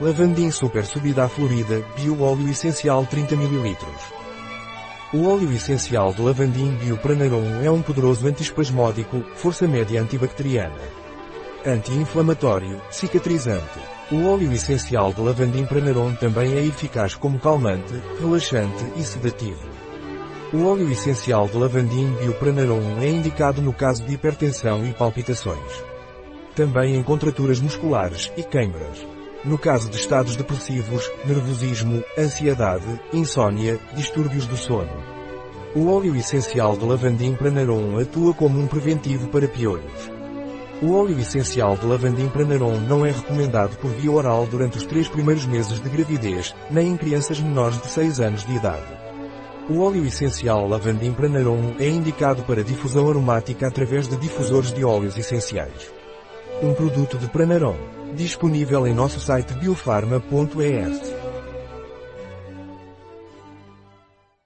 Lavandim Super Subida Florida, Bio Óleo Essencial 30 ml. O óleo essencial de Lavandim Bio Pranarum é um poderoso antiespasmódico, força média antibacteriana. Anti-inflamatório, cicatrizante. O óleo essencial de Lavandim Pranarum também é eficaz como calmante, relaxante e sedativo. O óleo essencial de Lavandim Bio Pranarum é indicado no caso de hipertensão e palpitações. Também em contraturas musculares e queimbras. No caso de estados depressivos, nervosismo, ansiedade, insônia, distúrbios do sono. O óleo essencial de lavandim pranarum atua como um preventivo para piolhos. O óleo essencial de lavandim pranarum não é recomendado por via oral durante os três primeiros meses de gravidez, nem em crianças menores de 6 anos de idade. O óleo essencial lavandim pranarum é indicado para difusão aromática através de difusores de óleos essenciais. Um produto de Pranarom. Disponível em nosso site biofarma.es.